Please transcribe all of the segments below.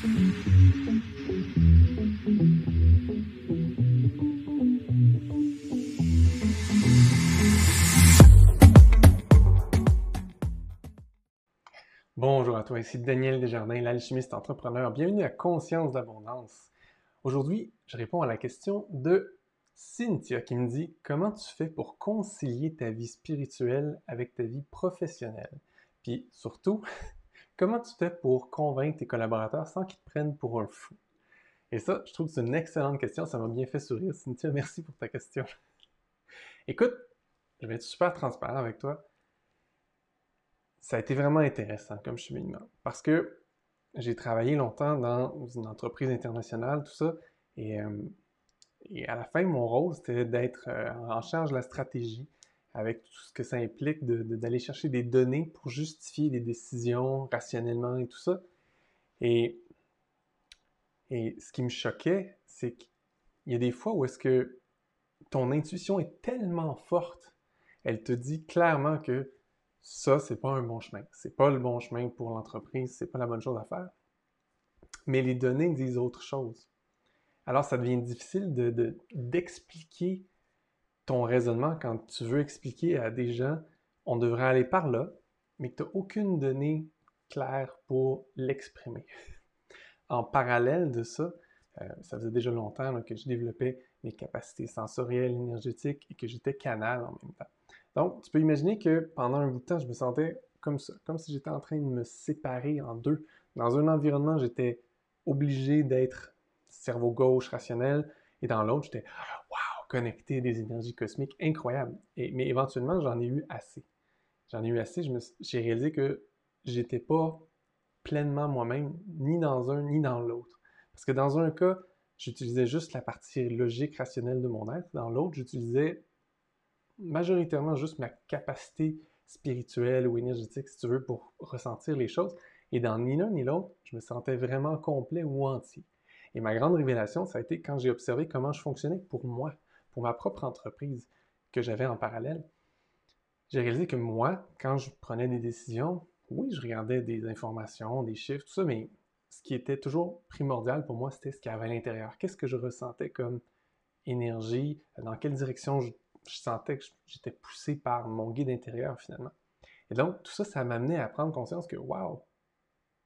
Bonjour à toi, ici Daniel Desjardins, l'alchimiste entrepreneur. Bienvenue à Conscience d'abondance. Aujourd'hui, je réponds à la question de Cynthia qui me dit Comment tu fais pour concilier ta vie spirituelle avec ta vie professionnelle? Puis surtout, comment tu fais pour convaincre tes collaborateurs sans qu'ils te prennent pour un fou? Et ça, je trouve que c'est une excellente question. Ça m'a bien fait sourire. Cynthia, merci pour ta question. Écoute, je vais être super transparent avec toi ça a été vraiment intéressant comme cheminement parce que j'ai travaillé longtemps dans une entreprise internationale, tout ça, et, euh, à la fin, mon rôle, c'était d'être euh, en charge de la stratégie avec tout ce que ça implique d'aller chercher des données pour justifier des décisions rationnellement et tout ça. Et, et ce qui me choquait, c'est qu'il y a des fois où est-ce que ton intuition est tellement forte, elle te dit clairement que ça, c'est pas un bon chemin. C'est pas le bon chemin pour l'entreprise, c'est pas la bonne chose à faire. Mais les données disent autre chose. Alors, ça devient difficile d'expliquer de, ton raisonnement quand tu veux expliquer à des gens on devrait aller par là, mais que tu n'as aucune donnée claire pour l'exprimer. En parallèle de ça, euh, ça faisait déjà longtemps que je développais mes capacités sensorielles, énergétiques et que j'étais canal en même temps. Donc, tu peux imaginer que pendant un bout de temps, je me sentais comme ça, comme si j'étais en train de me séparer en deux. Dans un environnement, j'étais obligé d'être cerveau gauche, rationnel, et dans l'autre, j'étais connecté des énergies cosmiques incroyables. Et, mais éventuellement, j'en ai eu assez. J'en ai eu assez. J'ai réalisé que j'étais pas pleinement moi-même, ni dans un ni dans l'autre. Parce que dans un cas, j'utilisais juste la partie logique, rationnelle de mon être. Dans l'autre, j'utilisais majoritairement juste ma capacité spirituelle ou énergétique, si tu veux, pour ressentir les choses. Et dans ni l'un ni l'autre, je me sentais vraiment complet ou entier. Et ma grande révélation, ça a été quand j'ai observé comment je fonctionnais pour moi, ma propre entreprise que j'avais en parallèle. J'ai réalisé que moi, quand je prenais des décisions, oui, je regardais des informations, des chiffres, tout ça, mais ce qui était toujours primordial pour moi, c'était ce qu'il y avait à l'intérieur. Qu'est-ce que je ressentais comme énergie, dans quelle direction je sentais que j'étais poussé par mon guide intérieur finalement? Et donc, tout ça, ça m'a amené à prendre conscience que, waouh,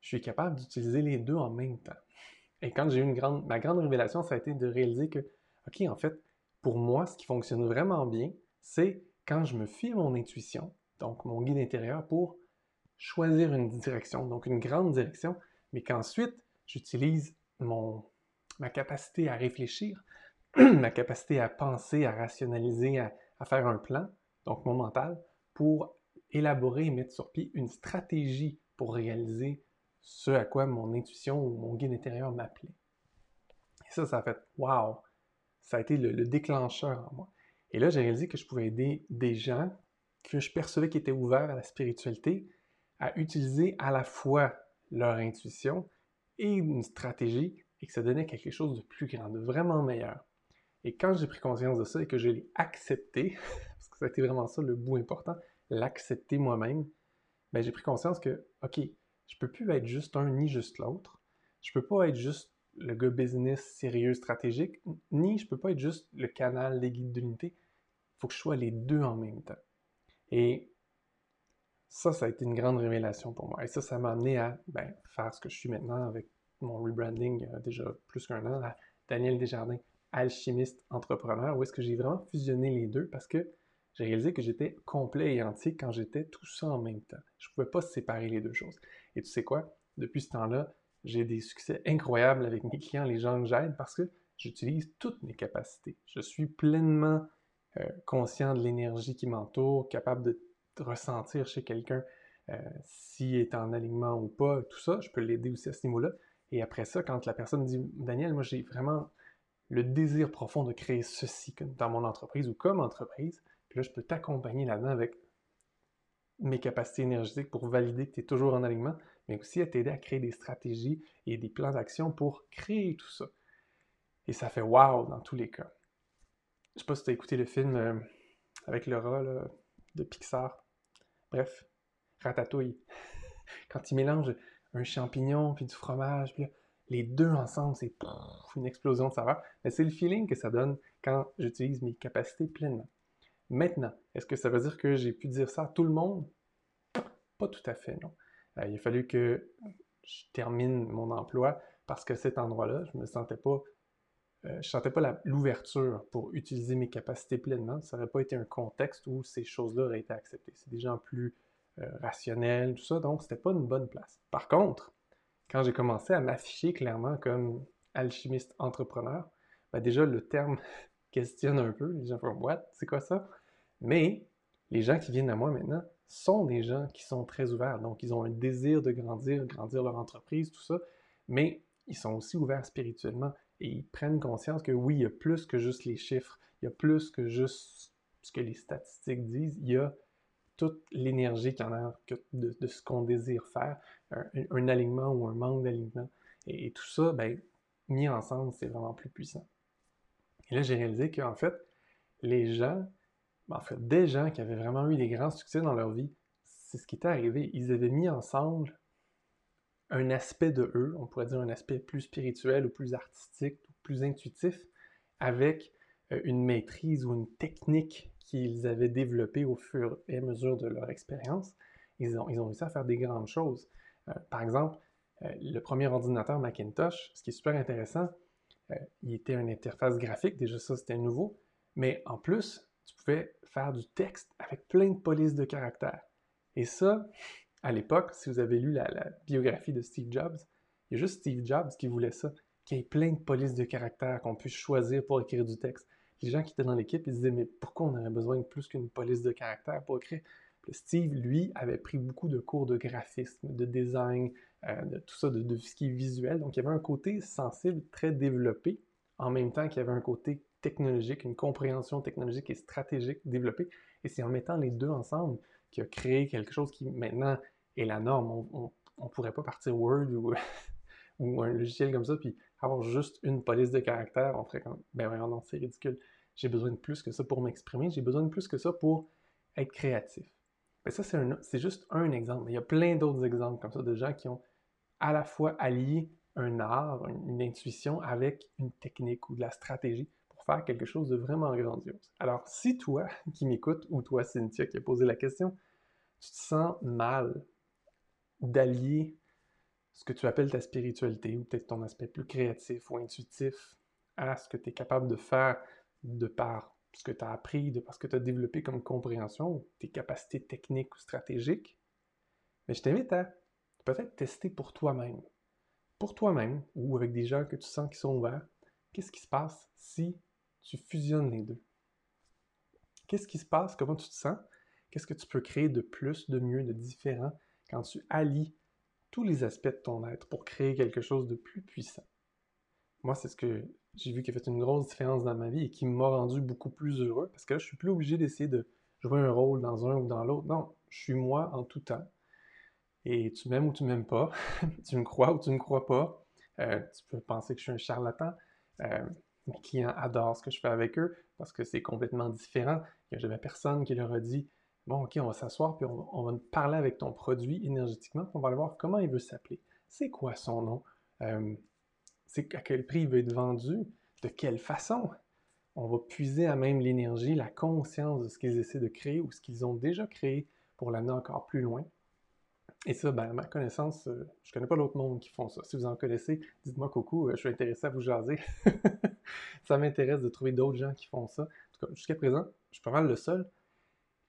je suis capable d'utiliser les deux en même temps. Et quand j'ai eu une grande, ma grande révélation, ça a été de réaliser que, OK, en fait, pour moi, ce qui fonctionne vraiment bien, c'est quand je me fie à mon intuition, donc mon guide intérieur, pour choisir une direction, donc une grande direction, mais qu'ensuite, j'utilise mon, ma capacité à réfléchir, ma capacité à penser, à rationaliser, à, faire un plan, donc mon mental, pour élaborer et mettre sur pied une stratégie pour réaliser ce à quoi mon intuition ou mon guide intérieur m'appelait. Et ça, ça a fait wow! Ça a été le, le déclencheur en moi. Et là, j'ai réalisé que je pouvais aider des gens que je percevais qui étaient ouverts à la spiritualité à utiliser à la fois leur intuition et une stratégie et que ça donnait quelque chose de plus grand, de vraiment meilleur. Et quand j'ai pris conscience de ça et que je l'ai accepté, parce que ça a été vraiment ça le bout important, l'accepter moi-même, ben j'ai pris conscience que, OK, je peux plus être juste un ni juste l'autre. Je peux pas être juste le gars business sérieux, stratégique, ni je peux pas être juste le canal des guides d'unité. Il faut que je sois les deux en même temps. Et ça, ça a été une grande révélation pour moi. Et ça, ça m'a amené à ben, faire ce que je suis maintenant avec mon rebranding a déjà plus qu'un an, à Daniel Desjardins alchimiste entrepreneur, où est-ce que j'ai vraiment fusionné les deux parce que j'ai réalisé que j'étais complet et entier quand j'étais tout ça en même temps. Je ne pouvais pas séparer les deux choses. Et tu sais quoi? Depuis ce temps-là, j'ai des succès incroyables avec mes clients, les gens que j'aide, parce que j'utilise toutes mes capacités. Je suis pleinement euh, conscient de l'énergie qui m'entoure, capable de ressentir chez quelqu'un euh, s'il est en alignement ou pas, tout ça. Je peux l'aider aussi à ce niveau-là. Et après ça, quand la personne dit Daniel, moi j'ai vraiment le désir profond de créer ceci dans mon entreprise ou comme entreprise. Puis là, je peux t'accompagner là-dedans avec mes capacités énergétiques pour valider que tu es toujours en alignement, mais aussi à t'aider à créer des stratégies et des plans d'action pour créer tout ça. Et ça fait wow dans tous les cas. Je sais pas si tu as écouté le film euh, avec rat de Pixar. Bref, ratatouille. Quand il mélange un champignon puis du fromage, puis les deux ensemble, c'est une explosion de saveur. Mais c'est le feeling que ça donne quand j'utilise mes capacités pleinement. Maintenant, est-ce que ça veut dire que j'ai pu dire ça à tout le monde? Pas tout à fait, non. Euh, il a fallu que je termine mon emploi parce que cet endroit-là, je me sentais pas, euh, je sentais pas l'ouverture pour utiliser mes capacités pleinement. Ça n'aurait pas été un contexte où ces choses-là auraient été acceptées. C'est des gens plus euh, rationnels, tout ça, donc c'était pas une bonne place. Par contre, quand j'ai commencé à m'afficher clairement comme alchimiste entrepreneur, ben déjà le terme questionne un peu. Les gens font What? C'est quoi ça? Mais les gens qui viennent à moi maintenant sont des gens qui sont très ouverts. Donc, ils ont un désir de grandir, grandir leur entreprise, tout ça, mais ils sont aussi ouverts spirituellement et ils prennent conscience que oui, il y a plus que juste les chiffres, il y a plus que juste ce que les statistiques disent, il y a toute l'énergie qu'il en a de, ce qu'on désire faire, un, alignement ou un manque d'alignement. Et, tout ça, ben, mis ensemble, c'est vraiment plus puissant. Et là, j'ai réalisé qu'en fait, les gens, en fait, des gens qui avaient vraiment eu des grands succès dans leur vie, c'est ce qui était arrivé. Ils avaient mis ensemble un aspect de eux, on pourrait dire un aspect plus spirituel ou plus artistique ou plus intuitif, avec euh, une maîtrise ou une technique qu'ils avaient développée au fur et à mesure de leur expérience. Ils ont, ils ont réussi à faire des grandes choses. Euh, par exemple, euh, le premier ordinateur Macintosh, ce qui est super intéressant, il était une interface graphique, déjà ça c'était nouveau, mais en plus, tu pouvais faire du texte avec plein de polices de caractères. Et ça, à l'époque, si vous avez lu la, biographie de Steve Jobs, il y a juste Steve Jobs qui voulait ça, qu'il y ait plein de polices de caractères qu'on puisse choisir pour écrire du texte les gens qui étaient dans l'équipe, ils se disaient, mais pourquoi on aurait besoin de plus qu'une police de caractère pour écrire? Steve, lui, avait pris beaucoup de cours de graphisme, de design, euh, de tout ça, de, de, ce qui est visuel. Donc, il y avait un côté sensible très développé, en même temps qu'il y avait un côté technologique, une compréhension technologique et stratégique développée. Et c'est en mettant les deux ensemble qu'il a créé quelque chose qui maintenant est la norme. On ne pourrait pas partir Word ou, un logiciel comme ça, puis avoir juste une police de caractère, on ferait comme, ben non, c'est ridicule. J'ai besoin de plus que ça pour m'exprimer, j'ai besoin de plus que ça pour être créatif. Mais ça, c'est juste un exemple. Il y a plein d'autres exemples comme ça de gens qui ont à la fois allié un art, une, intuition avec une technique ou de la stratégie faire quelque chose de vraiment grandiose. Alors, si toi qui m'écoutes, ou toi Cynthia qui a posé la question, tu te sens mal d'allier ce que tu appelles ta spiritualité, ou peut-être ton aspect plus créatif ou intuitif, à ce que tu es capable de faire de par ce que tu as appris, de par ce que tu as développé comme compréhension, tes capacités techniques ou stratégiques, mais je t'invite à peut-être tester pour toi-même. Pour toi-même, ou avec des gens que tu sens qui sont ouverts, qu'est-ce qui se passe si tu fusionnes les deux? Qu'est-ce qui se passe? Comment tu te sens? Qu'est-ce que tu peux créer de plus, de mieux, de différent quand tu allies tous les aspects de ton être pour créer quelque chose de plus puissant? Moi, c'est ce que j'ai vu qui a fait une grosse différence dans ma vie et qui m'a rendu beaucoup plus heureux parce que là, je suis plus obligé d'essayer de jouer un rôle dans un ou dans l'autre. Non, je suis moi en tout temps. Et tu m'aimes ou tu m'aimes pas, tu me crois ou tu ne me crois pas. Euh, tu peux penser que je suis un charlatan. Euh, mes clients adorent ce que je fais avec eux parce que c'est complètement différent. Il n'y avait personne qui leur a dit Bon, ok, on va s'asseoir puis on, va parler avec ton produit énergétiquement. On va aller voir comment il veut s'appeler. C'est quoi son nom? Euh, c'est à quel prix il veut être vendu, de quelle façon? On va puiser à même l'énergie, la conscience de ce qu'ils essaient de créer ou ce qu'ils ont déjà créé pour l'amener encore plus loin. Et ça, ben, à ma connaissance, euh, je ne connais pas d'autres monde qui font ça. Si vous en connaissez, dites-moi coucou, euh, je suis intéressé à vous jaser. ça m'intéresse de trouver d'autres gens qui font ça. En tout cas, jusqu'à présent, je suis pas mal le seul.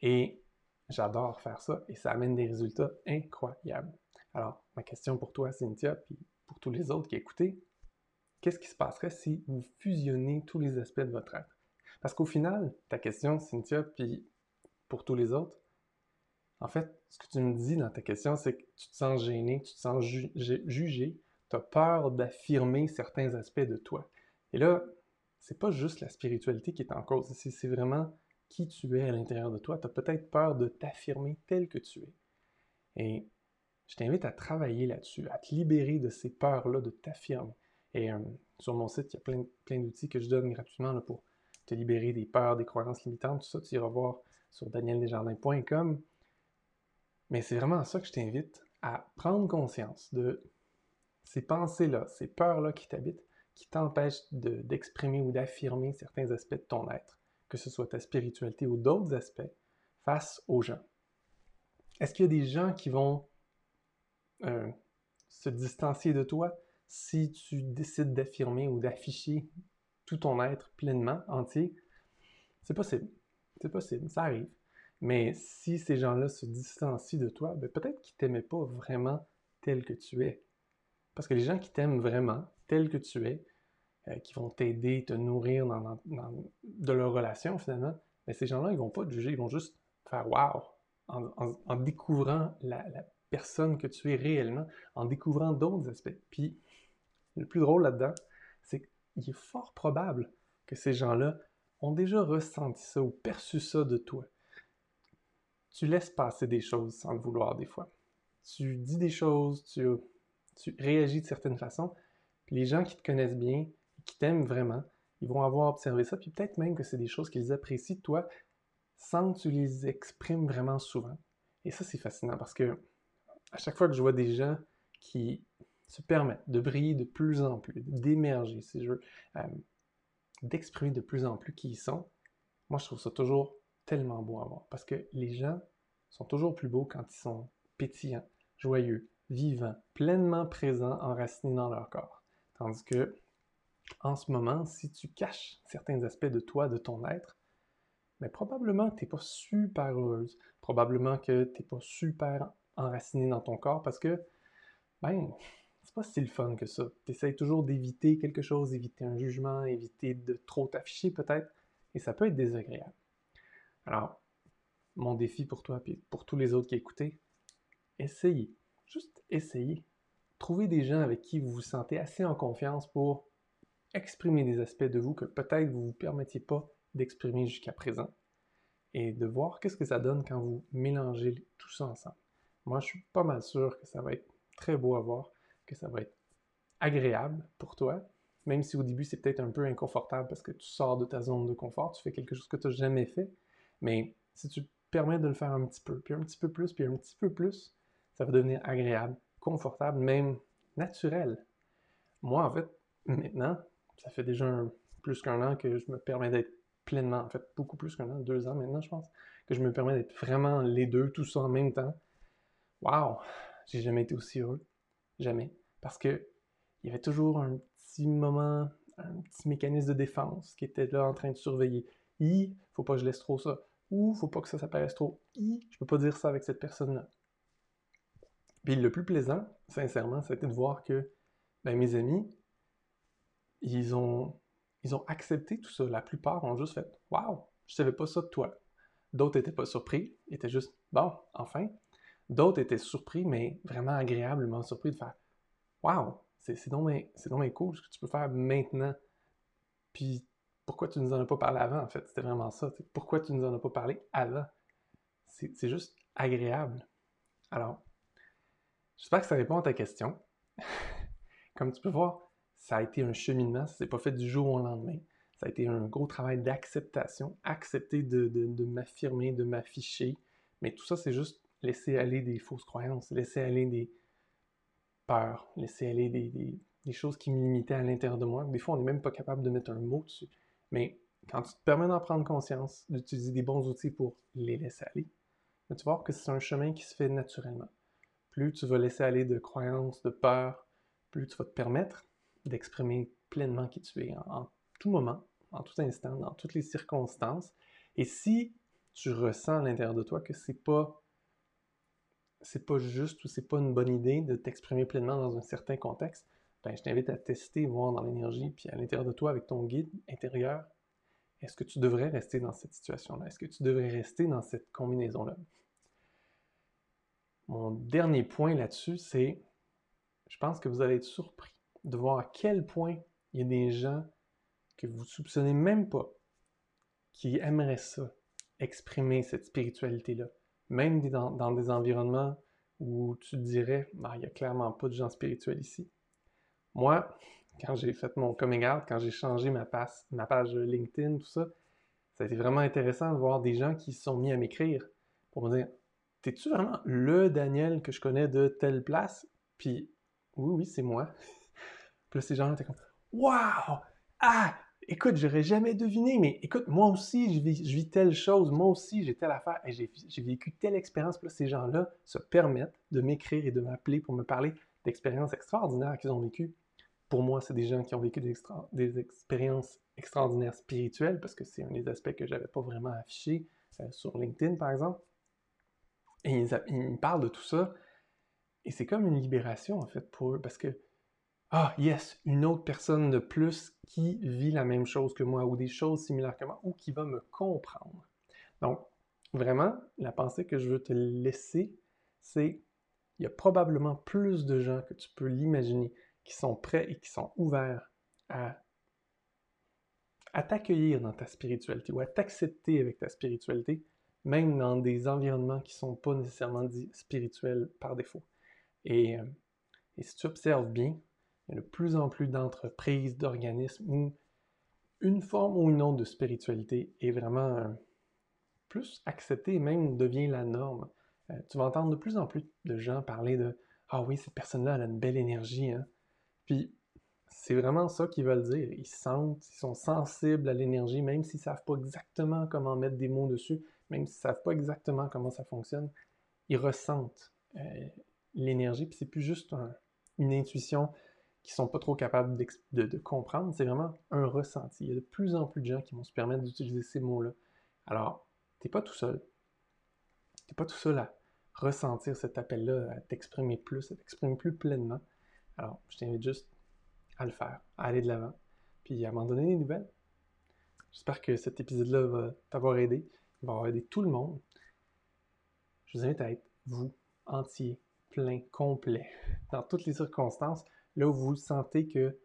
Et j'adore faire ça et ça amène des résultats incroyables. Alors, ma question pour toi, Cynthia, puis pour tous les autres qui écoutent, qu'est-ce qui se passerait si vous fusionnez tous les aspects de votre être? Parce qu'au final, ta question, Cynthia, puis pour tous les autres, en fait, ce que tu me dis dans ta question, c'est que tu te sens gêné, tu te sens jugé, tu as peur d'affirmer certains aspects de toi. Et là, c'est pas juste la spiritualité qui est en cause, c'est vraiment qui tu es à l'intérieur de toi. Tu as peut-être peur de t'affirmer tel que tu es. Et je t'invite à travailler là-dessus, à te libérer de ces peurs-là de t'affirmer. Et euh, sur mon site, il y a plein, d'outils que je donne gratuitement pour te libérer des peurs, des croyances limitantes. Tout ça, tu iras voir sur danieldesjardins.com. Mais c'est vraiment à ça que je t'invite à prendre conscience de ces pensées-là, ces peurs-là qui t'habitent, qui t'empêchent d'exprimer ou d'affirmer certains aspects de ton être, que ce soit ta spiritualité ou d'autres aspects, face aux gens. Est-ce qu'il y a des gens qui vont euh, se distancier de toi si tu décides d'affirmer ou d'afficher tout ton être pleinement, entier? C'est possible. C'est possible, ça arrive. Mais si ces gens-là se distancient de toi, ben peut-être qu'ils t'aimaient pas vraiment tel que tu es. Parce que les gens qui t'aiment vraiment tel que tu es, euh, qui vont t'aider, te nourrir dans, de leur relation finalement, mais ben, ces gens-là, ils vont pas te juger, ils vont juste faire wow en, découvrant la, personne que tu es réellement, en découvrant d'autres aspects. Puis le plus drôle là-dedans, c'est qu'il est fort probable que ces gens-là ont déjà ressenti ça ou perçu ça de toi. Tu laisses passer des choses sans le vouloir des fois. Tu dis des choses, tu, réagis de certaines façons, les gens qui te connaissent bien, qui t'aiment vraiment, ils vont avoir observé ça, puis peut-être même que c'est des choses qu'ils apprécient toi sans que tu les exprimes vraiment souvent. Et ça, c'est fascinant parce que à chaque fois que je vois des gens qui se permettent de briller de plus en plus, d'émerger, si je veux, euh, d'exprimer de plus en plus qui ils sont, moi, je trouve ça toujours tellement beau à voir. Parce que les gens sont toujours plus beaux quand ils sont pétillants, joyeux, vivants, pleinement présents, enracinés dans leur corps. Tandis que, en ce moment, si tu caches certains aspects de toi, de ton être, mais probablement que tu n'es pas super heureuse. Probablement que tu n'es pas super enraciné dans ton corps parce que, ben, c'est pas si le fun que ça. Tu essaies toujours d'éviter quelque chose, éviter un jugement, éviter de trop t'afficher peut-être, et ça peut être désagréable. Alors, mon défi pour toi et pour tous les autres qui écoutez, essayez, juste essayez. Trouvez des gens avec qui vous vous sentez assez en confiance pour exprimer des aspects de vous que peut-être vous ne vous permettiez pas d'exprimer jusqu'à présent et de voir qu'est-ce que ça donne quand vous mélangez tout ça ensemble. Moi, je suis pas mal sûr que ça va être très beau à voir, que ça va être agréable pour toi, même si au début c'est peut-être un peu inconfortable parce que tu sors de ta zone de confort, tu fais quelque chose que tu n'as jamais fait, mais si tu te permets de le faire un petit peu, puis un petit peu plus, puis un petit peu plus, ça va devenir agréable, confortable, même naturel. Moi, en fait, maintenant, ça fait déjà plus qu'un an que je me permets d'être pleinement, en fait, beaucoup plus qu'un an, deux ans maintenant, je pense, que je me permets d'être vraiment les deux, tout ça en même temps. Waouh! J'ai jamais été aussi heureux. Jamais. Parce que il y avait toujours un petit moment, un petit mécanisme de défense qui était là en train de surveiller. I, faut pas que je laisse trop ça. Ou, faut pas que ça s'apparaisse trop. I, je peux pas dire ça avec cette personne-là. Puis le plus plaisant, sincèrement, c'était de voir que ben, mes amis, ils ont ils ont accepté tout ça. La plupart ont juste fait Waouh, je savais pas ça de toi. D'autres n'étaient pas surpris, étaient juste Bon, enfin. D'autres étaient surpris, mais vraiment agréablement surpris de faire Waouh, c'est donc, cool ce que tu peux faire maintenant. Puis pourquoi tu nous en as pas parlé avant, en fait? C'était vraiment ça. Pourquoi tu nous en as pas parlé avant? C'est juste agréable. Alors, j'espère que ça répond à ta question. Comme tu peux voir, ça a été un cheminement, ça s'est pas fait du jour au lendemain. Ça a été un gros travail d'acceptation, accepter de, m'affirmer, de m'afficher. Mais tout ça, c'est juste laisser aller des fausses croyances, laisser aller des peurs, laisser aller des, choses qui me limitaient à l'intérieur de moi. Des fois, on n'est même pas capable de mettre un mot dessus. Mais quand tu te permets d'en prendre conscience, d'utiliser des bons outils pour les laisser aller, tu vas voir que c'est un chemin qui se fait naturellement. Plus tu vas laisser aller de croyances, de peurs, plus tu vas te permettre d'exprimer pleinement qui tu es en, tout moment, en tout instant, dans toutes les circonstances. Et si tu ressens à l'intérieur de toi que c'est pas c'est pas juste ou c'est pas une bonne idée de t'exprimer pleinement dans un certain contexte, ben, je t'invite à tester, voir dans l'énergie, puis à l'intérieur de toi avec ton guide intérieur, est-ce que tu devrais rester dans cette situation-là? Est-ce que tu devrais rester dans cette combinaison-là? Mon dernier point là-dessus, c'est, je pense que vous allez être surpris de voir à quel point il y a des gens que vous soupçonnez même pas qui aimeraient ça, exprimer cette spiritualité-là. Même dans, des environnements où tu dirais, bah, il n'y a clairement pas de gens spirituels ici. Moi, quand j'ai fait mon coming out, quand j'ai changé ma, ma page LinkedIn, tout ça, ça a été vraiment intéressant de voir des gens qui se sont mis à m'écrire pour me dire T'es-tu vraiment le Daniel que je connais de telle place? Puis oui, oui, c'est moi. Puis là, ces gens-là étaient comme, waouh! Ah! Écoute, j'aurais jamais deviné, mais écoute, moi aussi, je vis, telle chose, moi aussi, j'ai telle affaire, et j'ai vécu telle expérience. Puis là, ces gens-là se permettent de m'écrire et de m'appeler pour me parler d'expériences extraordinaires qu'ils ont vécues. Pour moi, c'est des gens qui ont vécu des, expériences extraordinaires spirituelles, parce que c'est un des aspects que j'avais pas vraiment affiché euh, sur LinkedIn, par exemple. Et ils, ils me parlent de tout ça, et c'est comme une libération, en fait, pour eux, parce que ah, yes, une autre personne de plus qui vit la même chose que moi ou des choses similaires que moi ou qui va me comprendre. Donc, vraiment, la pensée que je veux te laisser, c'est il y a probablement plus de gens que tu peux l'imaginer qui sont prêts et qui sont ouverts à, t'accueillir dans ta spiritualité ou à t'accepter avec ta spiritualité, même dans des environnements qui ne sont pas nécessairement dits spirituels par défaut. Et, euh, et si tu observes bien, il y a de plus en plus d'entreprises, d'organismes où une forme ou une autre de spiritualité est vraiment euh, plus acceptée et même devient la norme. Euh, tu vas entendre de plus en plus de gens parler de Ah oui, cette personne-là, elle a une belle énergie. Hein? Puis c'est vraiment ça qu'ils veulent dire. Ils sentent, ils sont sensibles à l'énergie, même s'ils ne savent pas exactement comment mettre des mots dessus, même s'ils ne savent pas exactement comment ça fonctionne. Ils ressentent euh, l'énergie, puis c'est plus juste une intuition qui sont pas trop capables de, comprendre, c'est vraiment un ressenti. Il y a de plus en plus de gens qui vont se permettre d'utiliser ces mots-là. Alors, tu n'es pas tout seul. Tu n'es pas tout seul à ressentir cet appel-là, à t'exprimer plus, à t'exprimer plus pleinement. Alors, je t'invite juste à le faire, à aller de l'avant, puis à m'en donner des nouvelles. J'espère que cet épisode-là va t'avoir aidé, va aider tout le monde. Je vous invite à être vous, entier, plein, complet, dans toutes les circonstances là où vous sentez que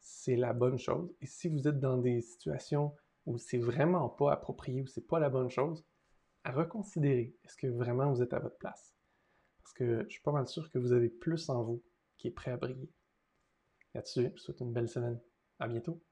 c'est la bonne chose. Et si vous êtes dans des situations où c'est vraiment pas approprié, où c'est pas la bonne chose, à reconsidérer. Est-ce que vraiment vous êtes à votre place? Parce que je suis pas mal sûr que vous avez plus en vous qui est prêt à briller. Là-dessus, je vous souhaite une belle semaine. À bientôt.